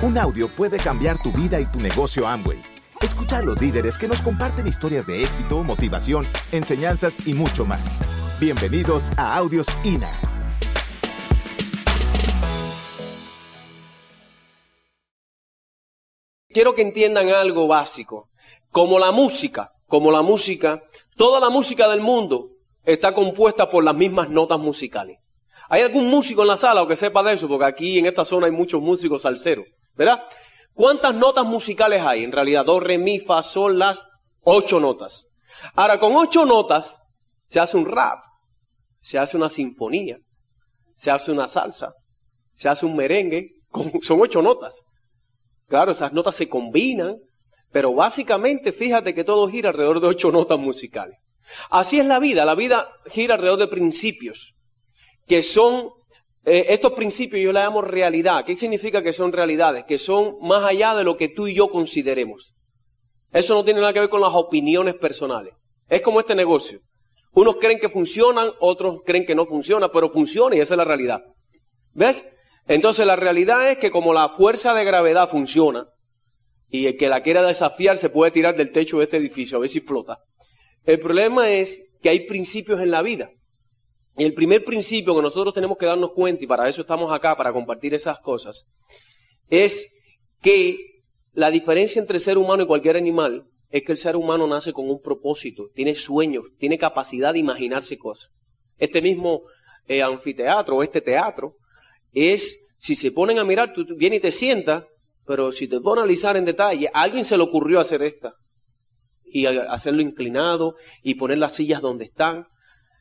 Un audio puede cambiar tu vida y tu negocio Amway. Escucha a los líderes que nos comparten historias de éxito, motivación, enseñanzas y mucho más. Bienvenidos a Audios INA. Quiero que entiendan algo básico. Como la música, como la música, toda la música del mundo está compuesta por las mismas notas musicales. ¿Hay algún músico en la sala o que sepa de eso? Porque aquí en esta zona hay muchos músicos salseros, ¿verdad? ¿Cuántas notas musicales hay? En realidad, do, re, mi, fa, sol, las, ocho notas. Ahora, con ocho notas se hace un rap, se hace una sinfonía, se hace una salsa, se hace un merengue, son ocho notas. Claro, esas notas se combinan, pero básicamente fíjate que todo gira alrededor de ocho notas musicales. Así es la vida, la vida gira alrededor de principios, que son, eh, estos principios yo les llamo realidad. ¿Qué significa que son realidades? Que son más allá de lo que tú y yo consideremos. Eso no tiene nada que ver con las opiniones personales. Es como este negocio. Unos creen que funcionan, otros creen que no funciona, pero funciona y esa es la realidad. ¿Ves? Entonces la realidad es que como la fuerza de gravedad funciona, y el que la quiera desafiar se puede tirar del techo de este edificio a ver si flota. El problema es que hay principios en la vida. Y el primer principio que nosotros tenemos que darnos cuenta, y para eso estamos acá, para compartir esas cosas, es que la diferencia entre ser humano y cualquier animal es que el ser humano nace con un propósito, tiene sueños, tiene capacidad de imaginarse cosas. Este mismo eh, anfiteatro, este teatro, es, si se ponen a mirar, tú vienes y te sientas, pero si te pones a analizar en detalle, a alguien se le ocurrió hacer esta. Y hacerlo inclinado y poner las sillas donde están.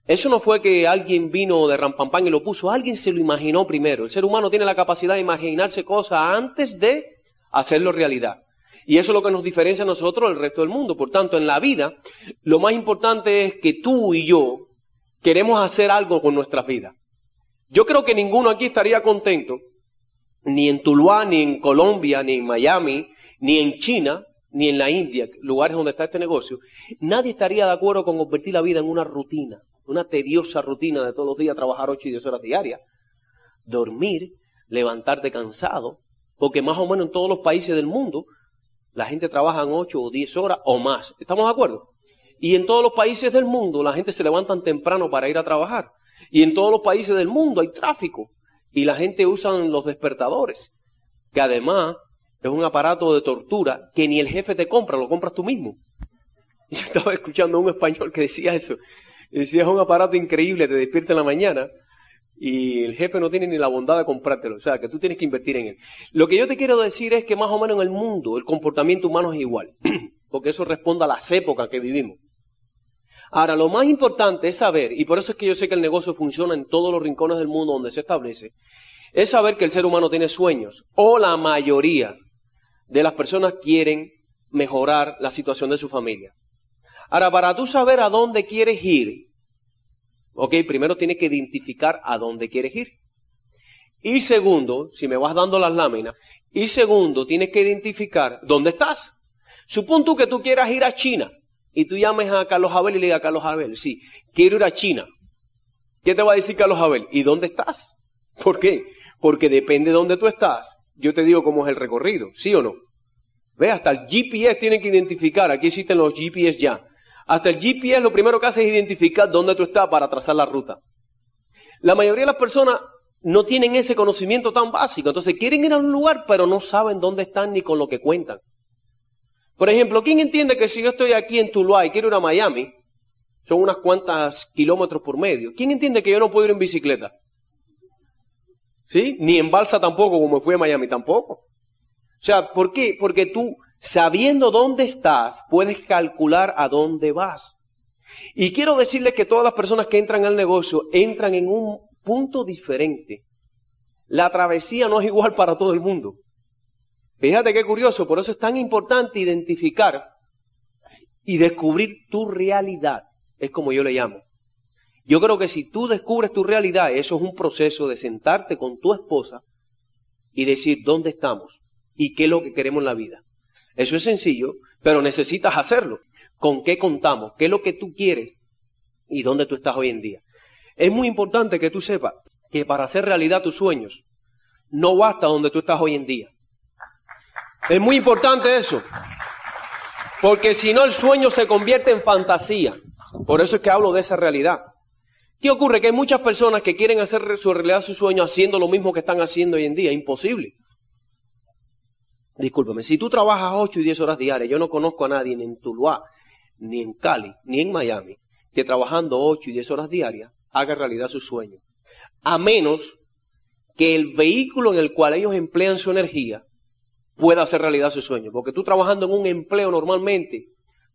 Eso no fue que alguien vino de rampampán y lo puso, alguien se lo imaginó primero. El ser humano tiene la capacidad de imaginarse cosas antes de hacerlo realidad. Y eso es lo que nos diferencia a nosotros del resto del mundo. Por tanto, en la vida, lo más importante es que tú y yo queremos hacer algo con nuestras vidas. Yo creo que ninguno aquí estaría contento, ni en Tuluá, ni en Colombia, ni en Miami, ni en China, ni en la India, lugares donde está este negocio, nadie estaría de acuerdo con convertir la vida en una rutina, una tediosa rutina de todos los días trabajar ocho y diez horas diarias, dormir, levantarte cansado, porque más o menos en todos los países del mundo la gente trabaja en ocho o diez horas o más. ¿Estamos de acuerdo? Y en todos los países del mundo la gente se levanta temprano para ir a trabajar. Y en todos los países del mundo hay tráfico. Y la gente usa los despertadores, que además es un aparato de tortura que ni el jefe te compra, lo compras tú mismo. Yo estaba escuchando a un español que decía eso. Decía, es un aparato increíble, te despierta en la mañana y el jefe no tiene ni la bondad de comprártelo. O sea, que tú tienes que invertir en él. Lo que yo te quiero decir es que más o menos en el mundo el comportamiento humano es igual. Porque eso responde a las épocas que vivimos. Ahora, lo más importante es saber, y por eso es que yo sé que el negocio funciona en todos los rincones del mundo donde se establece, es saber que el ser humano tiene sueños, o la mayoría de las personas quieren mejorar la situación de su familia. Ahora, para tú saber a dónde quieres ir, ok, primero tienes que identificar a dónde quieres ir. Y segundo, si me vas dando las láminas, y segundo, tienes que identificar dónde estás. Supón tú que tú quieras ir a China y tú llames a Carlos Abel y le digas a Carlos Abel, sí, quiero ir a China. ¿Qué te va a decir Carlos Abel? ¿Y dónde estás? ¿Por qué? Porque depende de dónde tú estás. Yo te digo cómo es el recorrido, ¿sí o no? Ve, hasta el GPS tiene que identificar, aquí existen los GPS ya. Hasta el GPS lo primero que hace es identificar dónde tú estás para trazar la ruta. La mayoría de las personas no tienen ese conocimiento tan básico, entonces quieren ir a un lugar pero no saben dónde están ni con lo que cuentan. Por ejemplo, ¿quién entiende que si yo estoy aquí en Tuluá y quiero ir a Miami, son unas cuantas kilómetros por medio, ¿quién entiende que yo no puedo ir en bicicleta? ¿Sí? Ni en balsa tampoco, como fui a Miami tampoco. O sea, ¿por qué? Porque tú, sabiendo dónde estás, puedes calcular a dónde vas. Y quiero decirles que todas las personas que entran al negocio entran en un punto diferente. La travesía no es igual para todo el mundo. Fíjate qué curioso, por eso es tan importante identificar y descubrir tu realidad. Es como yo le llamo. Yo creo que si tú descubres tu realidad, eso es un proceso de sentarte con tu esposa y decir dónde estamos y qué es lo que queremos en la vida. Eso es sencillo, pero necesitas hacerlo. ¿Con qué contamos? ¿Qué es lo que tú quieres? ¿Y dónde tú estás hoy en día? Es muy importante que tú sepas que para hacer realidad tus sueños, no basta donde tú estás hoy en día. Es muy importante eso. Porque si no, el sueño se convierte en fantasía. Por eso es que hablo de esa realidad. ¿Qué ocurre? Que hay muchas personas que quieren hacer su realidad su sueño haciendo lo mismo que están haciendo hoy en día. Imposible. Discúlpame, si tú trabajas 8 y 10 horas diarias, yo no conozco a nadie ni en Tuluá, ni en Cali, ni en Miami, que trabajando 8 y 10 horas diarias haga realidad su sueño. A menos que el vehículo en el cual ellos emplean su energía pueda hacer realidad su sueño. Porque tú trabajando en un empleo normalmente,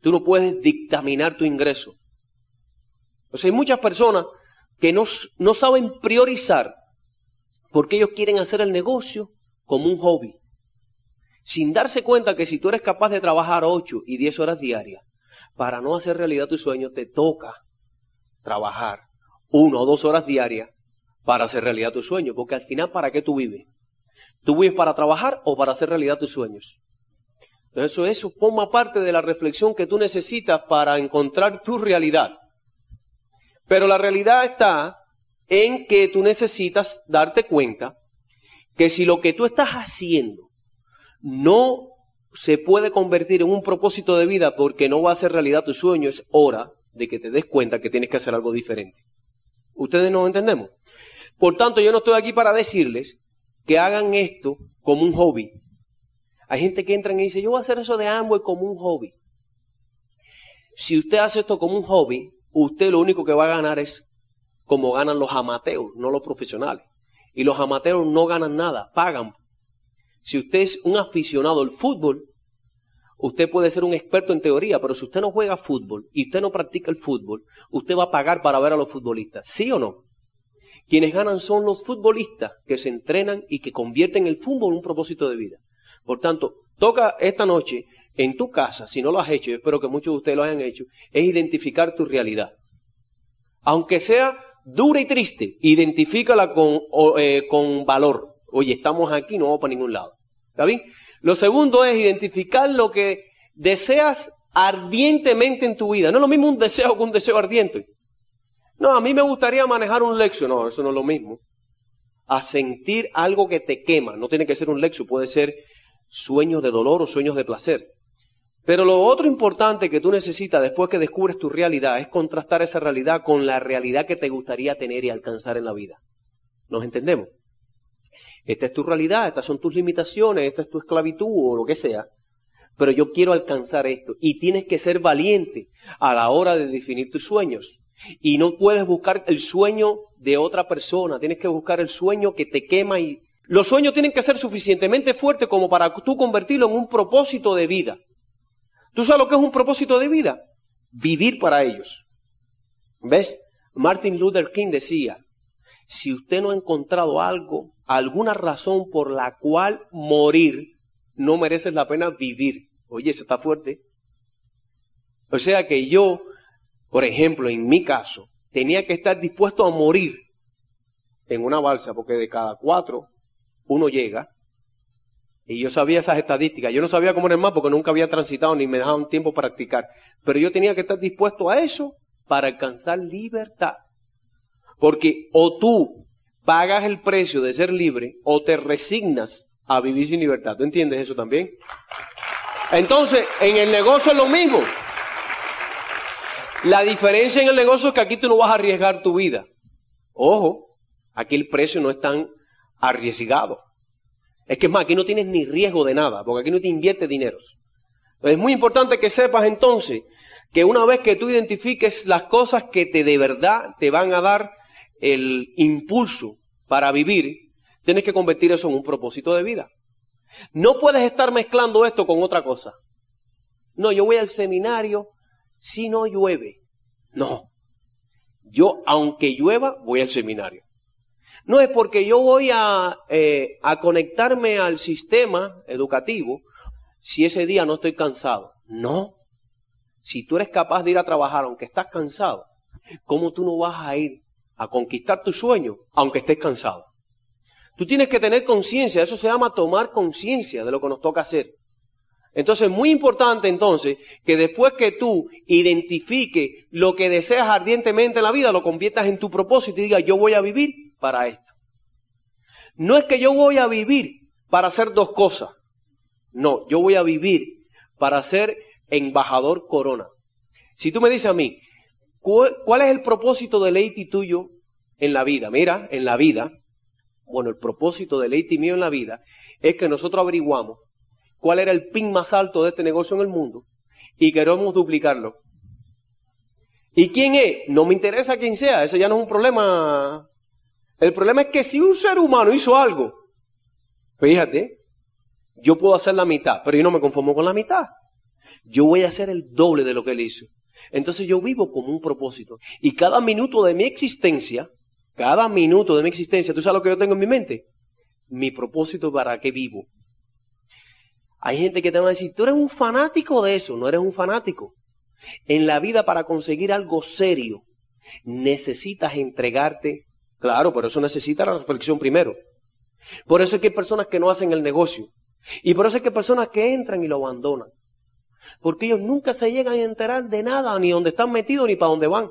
tú no puedes dictaminar tu ingreso. O sea, hay muchas personas que no, no saben priorizar porque ellos quieren hacer el negocio como un hobby. Sin darse cuenta que si tú eres capaz de trabajar 8 y 10 horas diarias para no hacer realidad tu sueño, te toca trabajar una o dos horas diarias para hacer realidad tu sueño. Porque al final, ¿para qué tú vives? ¿Tú vives para trabajar o para hacer realidad tus sueños? Entonces eso, eso forma parte de la reflexión que tú necesitas para encontrar tu realidad. Pero la realidad está en que tú necesitas darte cuenta que si lo que tú estás haciendo no se puede convertir en un propósito de vida porque no va a ser realidad tu sueño, es hora de que te des cuenta que tienes que hacer algo diferente. ¿Ustedes no entendemos? Por tanto, yo no estoy aquí para decirles que hagan esto como un hobby. Hay gente que entra y dice, yo voy a hacer eso de Amway como un hobby. Si usted hace esto como un hobby, usted lo único que va a ganar es como ganan los amateurs, no los profesionales. Y los amateurs no ganan nada, pagan. Si usted es un aficionado al fútbol, usted puede ser un experto en teoría, pero si usted no juega fútbol y usted no practica el fútbol, usted va a pagar para ver a los futbolistas, ¿sí o no? Quienes ganan son los futbolistas que se entrenan y que convierten el fútbol en un propósito de vida. Por tanto, toca esta noche en tu casa, si no lo has hecho, yo espero que muchos de ustedes lo hayan hecho, es identificar tu realidad. Aunque sea dura y triste, identifícala con, eh, con valor. Oye, estamos aquí, no vamos para ningún lado. ¿Está bien? Lo segundo es identificar lo que deseas ardientemente en tu vida. No es lo mismo un deseo que un deseo ardiente. No, a mí me gustaría manejar un Lexus. No, eso no es lo mismo. A sentir algo que te quema. No tiene que ser un Lexus, puede ser sueños de dolor o sueños de placer. Pero lo otro importante que tú necesitas después que descubres tu realidad es contrastar esa realidad con la realidad que te gustaría tener y alcanzar en la vida. ¿Nos entendemos? Esta es tu realidad, estas son tus limitaciones, esta es tu esclavitud o lo que sea. Pero yo quiero alcanzar esto y tienes que ser valiente a la hora de definir tus sueños. Y no puedes buscar el sueño de otra persona, tienes que buscar el sueño que te quema y... Los sueños tienen que ser suficientemente fuertes como para tú convertirlo en un propósito de vida. ¿Tú sabes lo que es un propósito de vida? Vivir para ellos. ¿Ves? Martin Luther King decía, si usted no ha encontrado algo, alguna razón por la cual morir, no merece la pena vivir. Oye, eso está fuerte. O sea que yo por ejemplo, en mi caso, tenía que estar dispuesto a morir en una balsa, porque de cada cuatro uno llega. Y yo sabía esas estadísticas. Yo no sabía cómo era el porque nunca había transitado ni me dejaban tiempo practicar. Pero yo tenía que estar dispuesto a eso para alcanzar libertad. Porque o tú pagas el precio de ser libre o te resignas a vivir sin libertad. ¿Tú entiendes eso también? Entonces, en el negocio es lo mismo. La diferencia en el negocio es que aquí tú no vas a arriesgar tu vida. Ojo, aquí el precio no es tan arriesgado. Es que es más, aquí no tienes ni riesgo de nada, porque aquí no te invierte dinero. Es muy importante que sepas entonces que una vez que tú identifiques las cosas que te de verdad te van a dar el impulso para vivir, tienes que convertir eso en un propósito de vida. No puedes estar mezclando esto con otra cosa. No, yo voy al seminario si no llueve. No. Yo, aunque llueva, voy al seminario. No es porque yo voy a, eh, a conectarme al sistema educativo si ese día no estoy cansado. No. Si tú eres capaz de ir a trabajar aunque estás cansado, ¿cómo tú no vas a ir a conquistar tu sueño aunque estés cansado? Tú tienes que tener conciencia, eso se llama tomar conciencia de lo que nos toca hacer. Entonces, muy importante entonces que después que tú identifiques lo que deseas ardientemente en la vida, lo conviertas en tu propósito y digas, yo voy a vivir para esto. No es que yo voy a vivir para hacer dos cosas. No, yo voy a vivir para ser embajador corona. Si tú me dices a mí, ¿cuál, es el propósito de Leiti tuyo en la vida? Mira, en la vida, bueno, el propósito de Leiti mío en la vida es que nosotros averiguamos cuál era el pin más alto de este negocio en el mundo y queremos duplicarlo. ¿Y quién es? No me interesa quién sea, eso ya no es un problema. El problema es que si un ser humano hizo algo, fíjate, yo puedo hacer la mitad, pero yo no me conformo con la mitad. Yo voy a hacer el doble de lo que él hizo. Entonces yo vivo como un propósito. Y cada minuto de mi existencia, cada minuto de mi existencia, ¿tú sabes lo que yo tengo en mi mente? Mi propósito para qué vivo. Hay gente que te va a decir, tú eres un fanático de eso, no eres un fanático. En la vida para conseguir algo serio necesitas entregarte. Claro, pero eso necesita la reflexión primero. Por eso es que hay personas que no hacen el negocio. Y por eso es que hay personas que entran y lo abandonan. Porque ellos nunca se llegan a enterar de nada, ni dónde están metidos, ni para dónde van.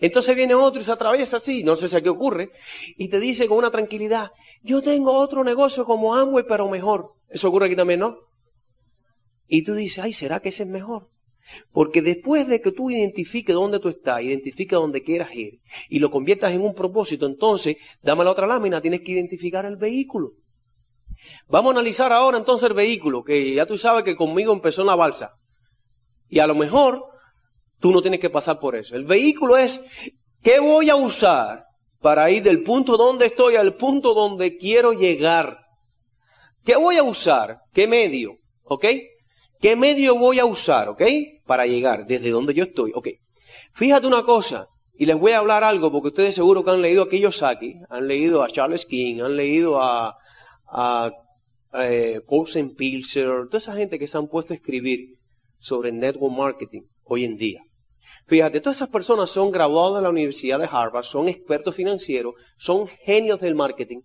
Entonces viene otro y se atraviesa así, no sé si a qué ocurre, y te dice con una tranquilidad, yo tengo otro negocio como Amway, pero mejor. Eso ocurre aquí también, ¿no? Y tú dices, ay, ¿será que ese es mejor? Porque después de que tú identifiques dónde tú estás, identifiques dónde quieras ir y lo conviertas en un propósito, entonces, dame la otra lámina, tienes que identificar el vehículo. Vamos a analizar ahora entonces el vehículo, que ya tú sabes que conmigo empezó en la balsa. Y a lo mejor tú no tienes que pasar por eso. El vehículo es, ¿qué voy a usar para ir del punto donde estoy al punto donde quiero llegar? ¿Qué voy a usar? ¿Qué medio? ¿Ok? ¿Qué medio voy a usar? ¿Ok? Para llegar desde donde yo estoy. Ok. Fíjate una cosa, y les voy a hablar algo porque ustedes seguro que han leído a Kiyosaki, han leído a Charles King, han leído a, a eh, Paulsen Pilser, toda esa gente que se han puesto a escribir sobre network marketing hoy en día. Fíjate, todas esas personas son graduados de la Universidad de Harvard, son expertos financieros, son genios del marketing.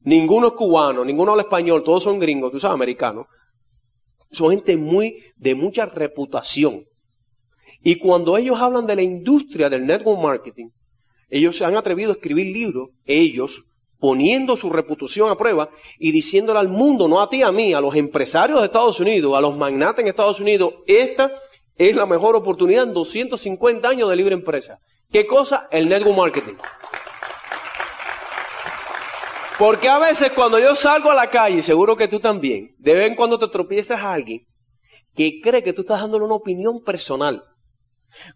Ninguno es cubano, ninguno habla español, todos son gringos, tú sabes, americanos. Son gente muy, de mucha reputación. Y cuando ellos hablan de la industria del network marketing, ellos se han atrevido a escribir libros, ellos, poniendo su reputación a prueba y diciéndole al mundo, no a ti, a mí, a los empresarios de Estados Unidos, a los magnates en Estados Unidos, esta es la mejor oportunidad en 250 años de libre empresa. ¿Qué cosa? El network marketing. Porque a veces cuando yo salgo a la calle, seguro que tú también, de vez en cuando te tropiezas a alguien que cree que tú estás dándole una opinión personal.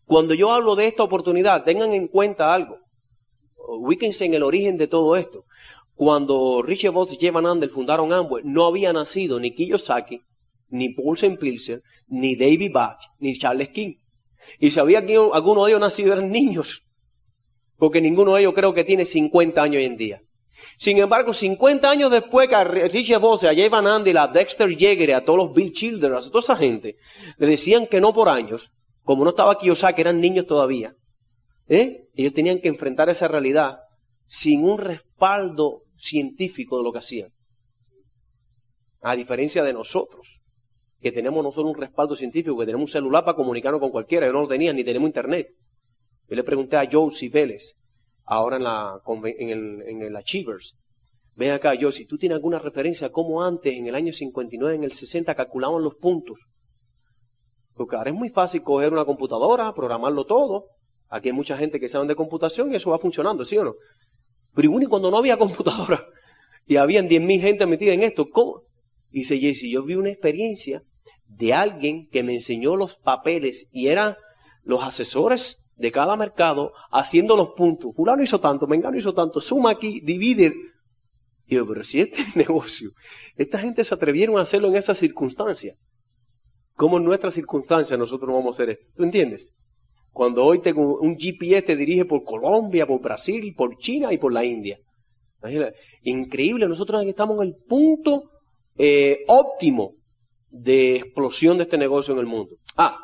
Cuando yo hablo de esta oportunidad, tengan en cuenta algo. Ubíquense en el origen de todo esto. Cuando Richard Voss y Jay Van Andel fundaron Amway, no había nacido ni Kiyosaki, ni Paulsen Pilser, ni David Bach, ni Charles King. Y si había alguno de ellos nacido eran niños, porque ninguno de ellos creo que tiene 50 años hoy en día. Sin embargo, 50 años después que a Richard Voss, a Jay Van Andel, a Dexter Yeager, a todos los Bill Childers, a toda esa gente, le decían que no por años, como no estaba Kiyosaki, eran niños todavía, ¿eh? ellos tenían que enfrentar esa realidad sin un respaldo científico de lo que hacían. A diferencia de nosotros, que tenemos no solo un respaldo científico, que tenemos un celular para comunicarnos con cualquiera, yo no lo tenía, ni tenemos internet. Yo le pregunté a Josie Vélez, ahora en la, en el, en el Achievers, ven acá, Josie, ¿tú tienes alguna referencia a cómo antes, en el año 59, en el 60, calculaban los puntos? Porque ahora es muy fácil coger una computadora, programarlo todo. Aquí hay mucha gente que sabe de computación y eso va funcionando, ¿sí o no? Pero igual cuando no había computadora y habían 10.000 gente metida en esto, ¿cómo? Dice Jesse, yo vi una experiencia de alguien que me enseñó los papeles y eran los asesores de cada mercado haciendo los puntos. Fulano hizo tanto, Mengano hizo tanto, suma aquí, divide. Y yo, pero si este es negocio, esta gente se atrevieron a hacerlo en esas circunstancias. ¿Cómo en nuestras circunstancias nosotros no vamos a hacer esto? ¿Tú entiendes? Cuando hoy un GPS te dirige por Colombia, por Brasil, por China y por la India. Increíble, nosotros estamos en el punto eh, óptimo de explosión de este negocio en el mundo. Ah,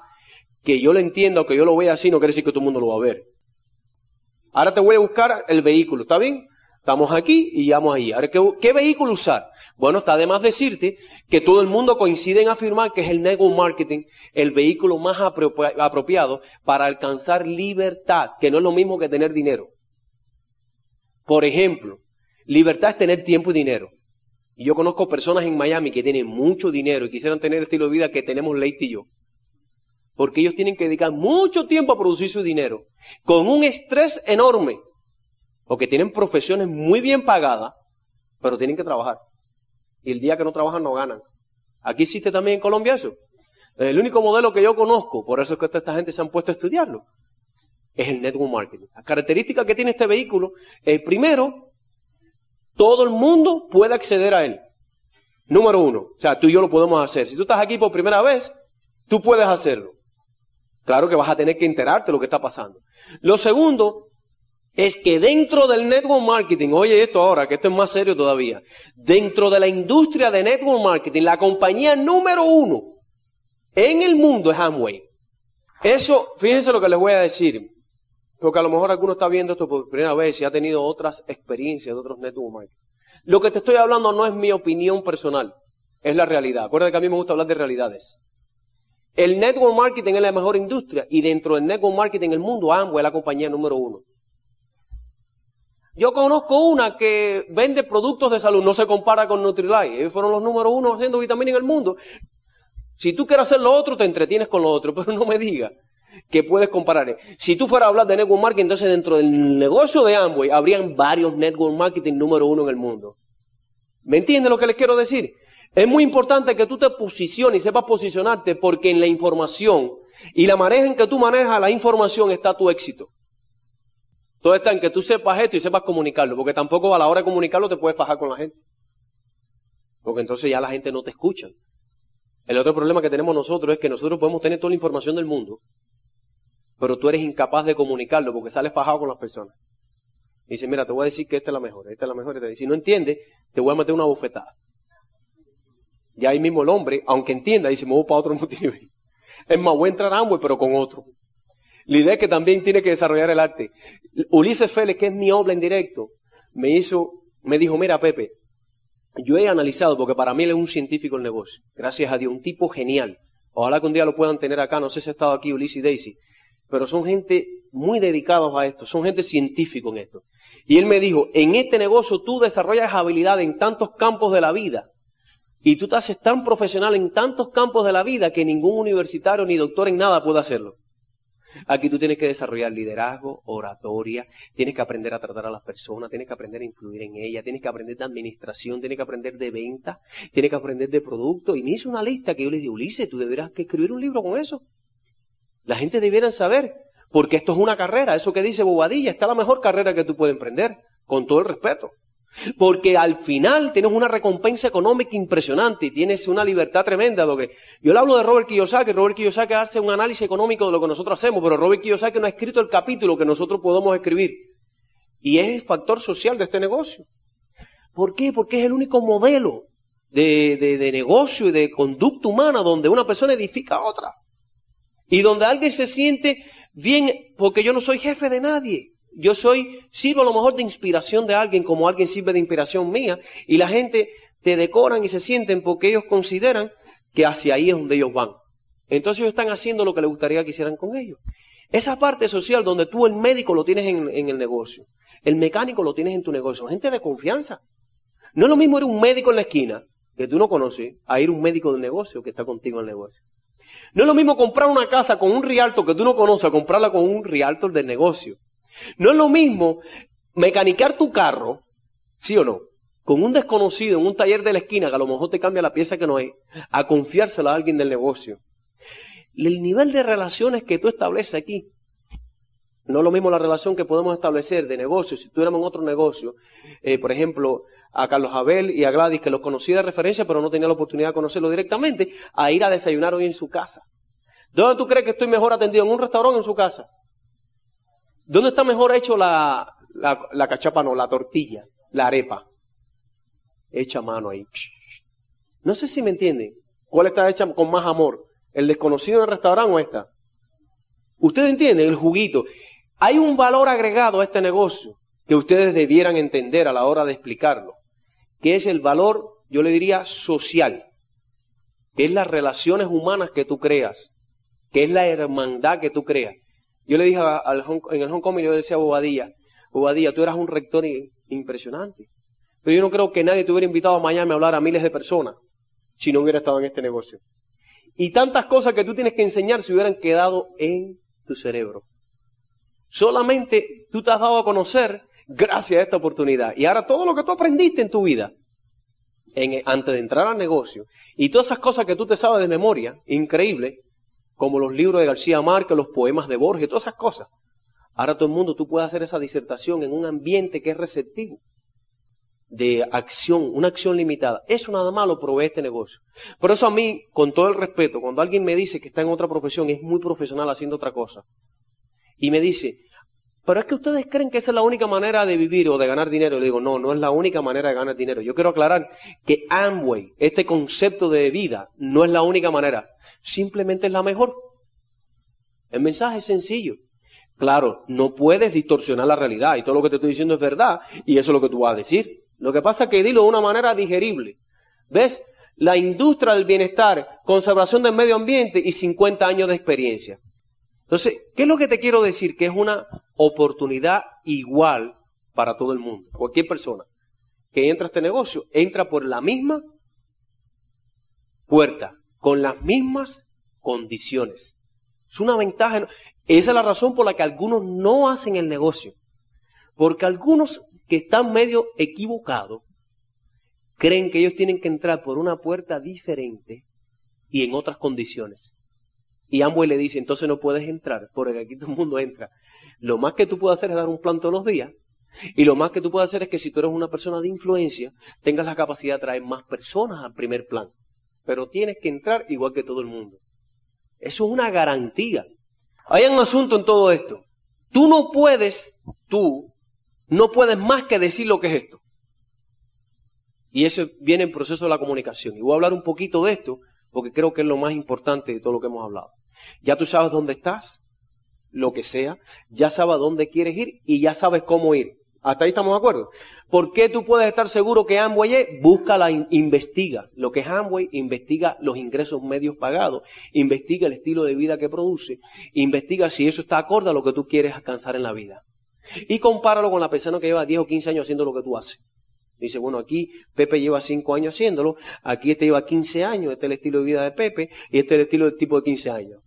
que yo lo entienda o que yo lo vea así no quiere decir que todo el mundo lo va a ver. Ahora te voy a buscar el vehículo, ¿está bien? Estamos aquí y vamos ahí. Ahora, ¿qué, vehículo usar? Bueno, está de más decirte que todo el mundo coincide en afirmar que es el network marketing el vehículo más apropiado para alcanzar libertad, que no es lo mismo que tener dinero. Por ejemplo, libertad es tener tiempo y dinero. Y yo conozco personas en Miami que tienen mucho dinero y quisieran tener el estilo de vida que tenemos Leite y yo. Porque ellos tienen que dedicar mucho tiempo a producir su dinero, con un estrés enorme, porque tienen profesiones muy bien pagadas, pero tienen que trabajar. Y el día que no trabajan no ganan. Aquí existe también en Colombia eso. El único modelo que yo conozco, por eso es que esta gente se han puesto a estudiarlo, es el network marketing. La característica que tiene este vehículo, el primero, todo el mundo puede acceder a él. Número uno, o sea, tú y yo lo podemos hacer. Si tú estás aquí por primera vez, tú puedes hacerlo. Claro que vas a tener que enterarte de lo que está pasando. Lo segundo es que dentro del network marketing, oye esto ahora, que esto es más serio todavía, dentro de la industria de network marketing, la compañía número uno en el mundo es Amway. Eso, fíjense lo que les voy a decir, porque a lo mejor alguno está viendo esto por primera vez y ha tenido otras experiencias de otros network marketing. Lo que te estoy hablando no es mi opinión personal, es la realidad. Acuérdate que a mí me gusta hablar de realidades. El network marketing es la mejor industria y dentro del network marketing en el mundo Amway es la compañía número uno. Yo conozco una que vende productos de salud, no se compara con Nutrilite. Ellos fueron los número uno haciendo vitamina en el mundo. Si tú quieres hacer lo otro, te entretienes con lo otro, pero no me digas que puedes comparar. Si tú fueras a hablar de network marketing, entonces dentro del negocio de Amway habrían varios network marketing número uno en el mundo. ¿Me entiendes lo que les quiero decir? Es muy importante que tú te posiciones y sepas posicionarte porque en la información y la manera en que tú manejas la información está tu éxito. Todo está en que tú sepas esto y sepas comunicarlo, porque tampoco a la hora de comunicarlo te puedes fajar con la gente. Porque entonces ya la gente no te escucha. El otro problema que tenemos nosotros es que nosotros podemos tener toda la información del mundo, pero tú eres incapaz de comunicarlo porque sales fajado con las personas. Y dice, mira, te voy a decir que esta es la mejor, esta es la mejor. Y si no entiendes, te voy a meter una bofetada. Y ahí mismo el hombre, aunque entienda, dice, me voy para otro nivel. Es más, voy a entrar a pero con otro. La idea es que también tiene que desarrollar el arte. Ulises Félix, que es mi obra en directo, me hizo, me dijo, mira Pepe, yo he analizado, porque para mí él es un científico el negocio, gracias a Dios, un tipo genial. Ojalá que un día lo puedan tener acá, no sé si ha estado aquí Ulises y Daisy, pero son gente muy dedicados a esto, son gente científica en esto. Y él me dijo, en este negocio tú desarrollas habilidad en tantos campos de la vida, y tú te haces tan profesional en tantos campos de la vida que ningún universitario ni doctor en nada puede hacerlo. Aquí tú tienes que desarrollar liderazgo, oratoria, tienes que aprender a tratar a las personas, tienes que aprender a influir en ellas, tienes que aprender de administración, tienes que aprender de venta, tienes que aprender de producto. Y me hizo una lista que yo le dije, Ulises, tú deberás que escribir un libro con eso. La gente debiera saber, porque esto es una carrera, eso que dice Bobadilla, está la mejor carrera que tú puedes emprender, con todo el respeto. Porque al final tienes una recompensa económica impresionante y tienes una libertad tremenda. Lo que... Yo le hablo de Robert Kiyosaki. Robert Kiyosaki hace un análisis económico de lo que nosotros hacemos, pero Robert Kiyosaki no ha escrito el capítulo que nosotros podemos escribir. Y es el factor social de este negocio. ¿Por qué? Porque es el único modelo de, de, de negocio y de conducta humana donde una persona edifica a otra. Y donde alguien se siente bien, porque yo no soy jefe de nadie. Yo soy, sirvo a lo mejor de inspiración de alguien como alguien sirve de inspiración mía y la gente te decoran y se sienten porque ellos consideran que hacia ahí es donde ellos van. Entonces ellos están haciendo lo que les gustaría que hicieran con ellos. Esa parte social donde tú el médico lo tienes en, el negocio, el mecánico lo tienes en tu negocio, gente de confianza. No es lo mismo ir un médico en la esquina que tú no conoces a ir un médico del negocio que está contigo en el negocio. No es lo mismo comprar una casa con un rialto que tú no conoces a comprarla con un rialto del negocio. No es lo mismo mecanicar tu carro, ¿sí o no? Con un desconocido en un taller de la esquina que a lo mejor te cambia la pieza que no es, a confiársela a alguien del negocio. El nivel de relaciones que tú estableces aquí, no es lo mismo la relación que podemos establecer de negocio, si tuviéramos otro negocio, eh, por ejemplo, a Carlos Abel y a Gladys, que los conocí de referencia, pero no tenía la oportunidad de conocerlo directamente, a ir a desayunar hoy en su casa. ¿Dónde tú crees que estoy mejor atendido? ¿En un restaurante o en su casa? ¿Dónde está mejor hecho la, la, cachapa? No, la tortilla, la arepa. Hecha a mano ahí. No sé si me entienden. ¿Cuál está hecha con más amor? ¿El desconocido en el restaurante o esta? Ustedes entienden el juguito. Hay un valor agregado a este negocio que ustedes debieran entender a la hora de explicarlo, que es el valor, yo le diría, social, que es las relaciones humanas que tú creas, que es la hermandad que tú creas. Yo le dije al en el Hong yo le decía a Bobadilla, Bobadilla, tú eras un rector impresionante. Pero yo no creo que nadie te hubiera invitado a Miami a hablar a miles de personas si no hubiera estado en este negocio. Y tantas cosas que tú tienes que enseñar se hubieran quedado en tu cerebro. Solamente tú te has dado a conocer gracias a esta oportunidad. Y ahora todo lo que tú aprendiste en tu vida, en, antes de entrar al negocio, y todas esas cosas que tú te sabes de memoria, increíble, como los libros de García Márquez, los poemas de Borges, todas esas cosas. Ahora todo el mundo tú puedes hacer esa disertación en un ambiente que es receptivo de acción, una acción limitada. Eso nada más lo provee este negocio. Por eso a mí, con todo el respeto, cuando alguien me dice que está en otra profesión, es muy profesional haciendo otra cosa, y me dice, pero es que ustedes creen que esa es la única manera de vivir o de ganar dinero. Le digo, no, no es la única manera de ganar dinero. Yo quiero aclarar que Amway, este concepto de vida, no es la única manera. Simplemente es la mejor. El mensaje es sencillo. Claro, no puedes distorsionar la realidad y todo lo que te estoy diciendo es verdad y eso es lo que tú vas a decir. Lo que pasa es que dilo de una manera digerible. ¿Ves? La industria del bienestar, conservación del medio ambiente y 50 años de experiencia. Entonces, ¿qué es lo que te quiero decir? Que es una oportunidad igual para todo el mundo. Cualquier persona que entra a este negocio entra por la misma puerta, con las mismas condiciones. Es una ventaja. Esa es la razón por la que algunos no hacen el negocio. Porque algunos que están medio equivocados, creen que ellos tienen que entrar por una puerta diferente y en otras condiciones. Y Amway le dice, entonces no puedes entrar, porque aquí todo el mundo entra. Lo más que tú puedes hacer es dar un plan todos los días. Y lo más que tú puedes hacer es que si tú eres una persona de influencia, tengas la capacidad de traer más personas al primer plan. Pero tienes que entrar igual que todo el mundo. Eso es una garantía. Hay un asunto en todo esto. Tú no puedes, tú, no puedes más que decir lo que es esto. Y eso viene en proceso de la comunicación. Y voy a hablar un poquito de esto porque creo que es lo más importante de todo lo que hemos hablado. Ya tú sabes dónde estás, lo que sea, ya sabes dónde quieres ir y ya sabes cómo ir. Hasta ahí estamos de acuerdo. ¿Por qué tú puedes estar seguro que Amway es? Busca investiga lo que es Amway, investiga los ingresos medios pagados, investiga el estilo de vida que produce, investiga si eso está acorde a lo que tú quieres alcanzar en la vida. Y compáralo con la persona que lleva 10 o 15 años haciendo lo que tú haces. Dice, bueno, aquí Pepe lleva 5 años haciéndolo, aquí este lleva 15 años, este es el estilo de vida de Pepe, y este es el estilo del tipo de 15 años.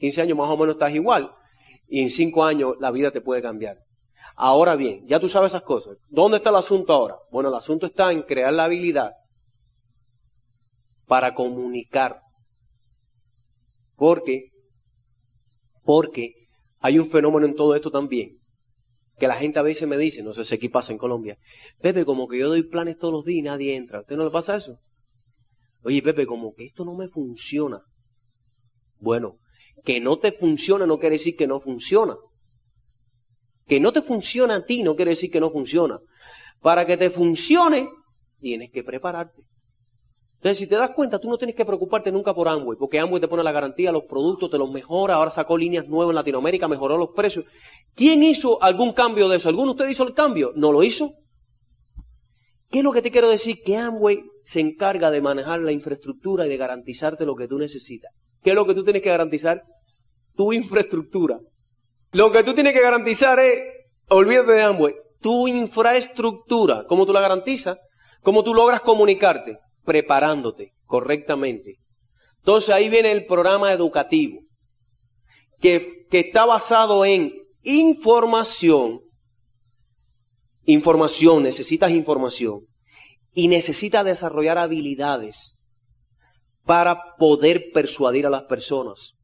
15 años más o menos estás igual, y en 5 años la vida te puede cambiar. Ahora bien, ya tú sabes esas cosas. ¿Dónde está el asunto ahora? Bueno, el asunto está en crear la habilidad para comunicar. Porque, porque hay un fenómeno en todo esto también que la gente a veces me dice, no sé si aquí pasa en Colombia, Pepe, como que yo doy planes todos los días y nadie entra. ¿A usted no le pasa eso? Oye, Pepe, como que esto no me funciona. Bueno, que no te funciona no quiere decir que no funciona. Que no te funciona a ti no quiere decir que no funciona. Para que te funcione, tienes que prepararte. Entonces, si te das cuenta, tú no tienes que preocuparte nunca por Amway, porque Amway te pone la garantía, los productos, te los mejora, ahora sacó líneas nuevas en Latinoamérica, mejoró los precios. ¿Quién hizo algún cambio de eso? ¿Alguno de ustedes hizo el cambio? ¿No lo hizo? ¿Qué es lo que te quiero decir? Que Amway se encarga de manejar la infraestructura y de garantizarte lo que tú necesitas. ¿Qué es lo que tú tienes que garantizar? Tu infraestructura. Lo que tú tienes que garantizar es, olvídate de Amway, tu infraestructura. ¿Cómo tú la garantizas? ¿Cómo tú logras comunicarte? preparándote correctamente. Entonces ahí viene el programa educativo, que, que está basado en información, información, necesitas información, y necesitas desarrollar habilidades para poder persuadir a las personas.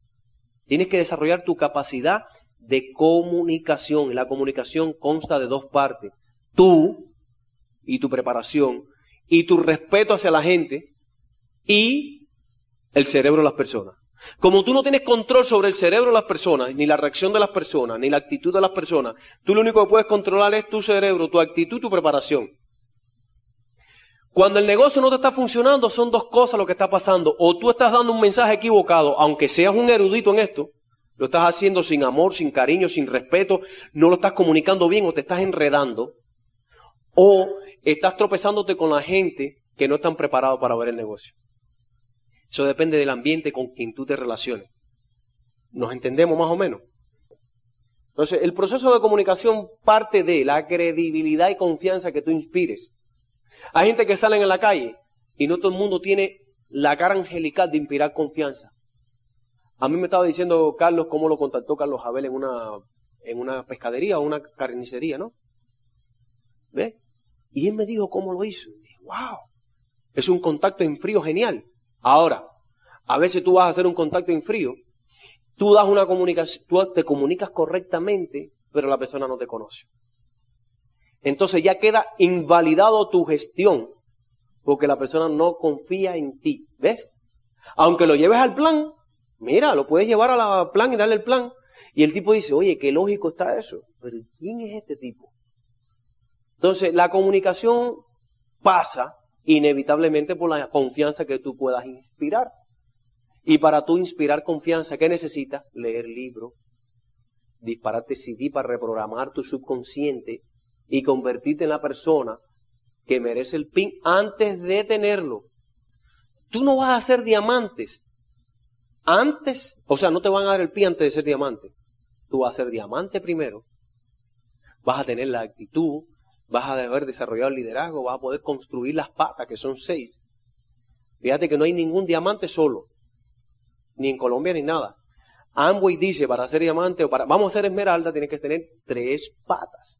Tienes que desarrollar tu capacidad de comunicación. La comunicación consta de dos partes. Tú y tu preparación y tu respeto hacia la gente y el cerebro de las personas. Como tú no tienes control sobre el cerebro de las personas, ni la reacción de las personas, ni la actitud de las personas, tú lo único que puedes controlar es tu cerebro, tu actitud, tu preparación. Cuando el negocio no te está funcionando, son dos cosas lo que está pasando. O tú estás dando un mensaje equivocado, aunque seas un erudito en esto, lo estás haciendo sin amor, sin cariño, sin respeto, no lo estás comunicando bien o te estás enredando. O estás tropezándote con la gente que no están preparados para ver el negocio. Eso depende del ambiente con quien tú te relaciones. ¿Nos entendemos más o menos? Entonces, el proceso de comunicación parte de la credibilidad y confianza que tú inspires Hay gente que sale en la calle y no todo el mundo tiene la cara angelical de inspirar confianza. A mí me estaba diciendo Carlos cómo lo contactó Carlos Abel en una, en una pescadería o una carnicería, ¿no? ¿Ves? Y él me dijo cómo lo hizo. Y dije, wow, es un contacto en frío genial. Ahora, a veces tú vas a hacer un contacto en frío, tú das una comunicación, tú te comunicas correctamente, pero la persona no te conoce. Entonces ya queda invalidado tu gestión, porque la persona no confía en ti, ¿ves? Aunque lo lleves al plan, mira, lo puedes llevar al plan y darle el plan, y el tipo dice, oye, qué lógico está eso, pero ¿quién es este tipo? Entonces, la comunicación pasa inevitablemente por la confianza que tú puedas inspirar. Y para tú inspirar confianza, ¿qué necesitas? Leer libros, dispararte CD para reprogramar tu subconsciente y convertirte en la persona que merece el pin antes de tenerlo. Tú no vas a ser diamantes antes, o sea, no te van a dar el pin antes de ser diamante. Tú vas a ser diamante primero. Vas a tener la actitud, vas a haber desarrollado el liderazgo, vas a poder construir las patas, que son seis. Fíjate que no hay ningún diamante solo, ni en Colombia ni nada. Amway dice, para ser diamante o para, vamos a ser esmeralda, tienes que tener tres patas.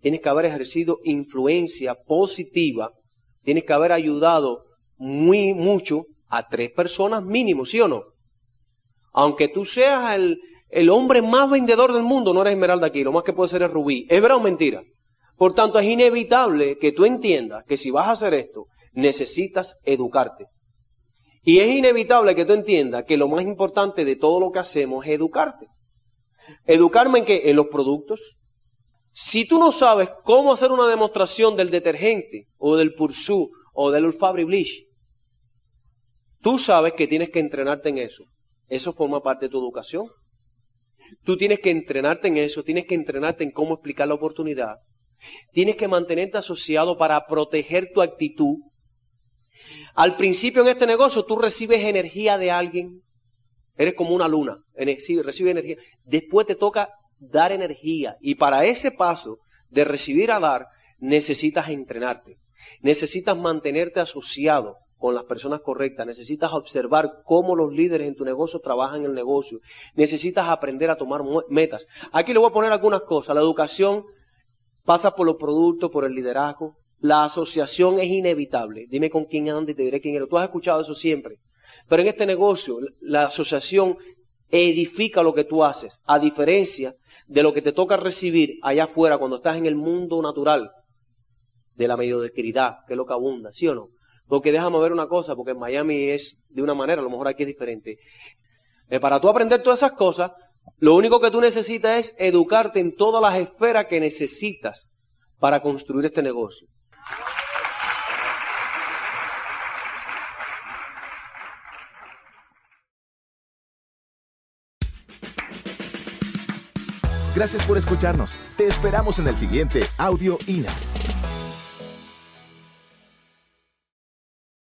Tienes que haber ejercido influencia positiva, tienes que haber ayudado muy mucho a tres personas mínimo, ¿sí o no? Aunque tú seas el, el hombre más vendedor del mundo, no eres esmeralda aquí, lo más que puede ser es rubí. ¿Es verdad o mentira? Por tanto, es inevitable que tú entiendas que si vas a hacer esto, necesitas educarte. Y es inevitable que tú entiendas que lo más importante de todo lo que hacemos es educarte. ¿Educarme en qué? En los productos. Si tú no sabes cómo hacer una demostración del detergente o del Pursue o del Ulfabri Bleach, tú sabes que tienes que entrenarte en eso. Eso forma parte de tu educación. Tú tienes que entrenarte en eso, tienes que entrenarte en cómo explicar la oportunidad, Tienes que mantenerte asociado para proteger tu actitud. Al principio en este negocio tú recibes energía de alguien. Eres como una luna. Recibes energía. Después te toca dar energía. Y para ese paso de recibir a dar, necesitas entrenarte. Necesitas mantenerte asociado con las personas correctas. Necesitas observar cómo los líderes en tu negocio trabajan el negocio. Necesitas aprender a tomar metas. Aquí le voy a poner algunas cosas. La educación pasa por los productos, por el liderazgo. La asociación es inevitable. Dime con quién andas y te diré quién eres. Tú has escuchado eso siempre. Pero en este negocio, la asociación edifica lo que tú haces, a diferencia de lo que te toca recibir allá afuera cuando estás en el mundo natural de la mediocridad, que es lo que abunda, ¿sí o no? Porque déjame ver una cosa, porque en Miami es de una manera, a lo mejor aquí es diferente. Eh, para tú aprender todas esas cosas, lo único que tú necesitas es educarte en todas las esferas que necesitas para construir este negocio. Gracias por escucharnos. Te esperamos en el siguiente Audio INA.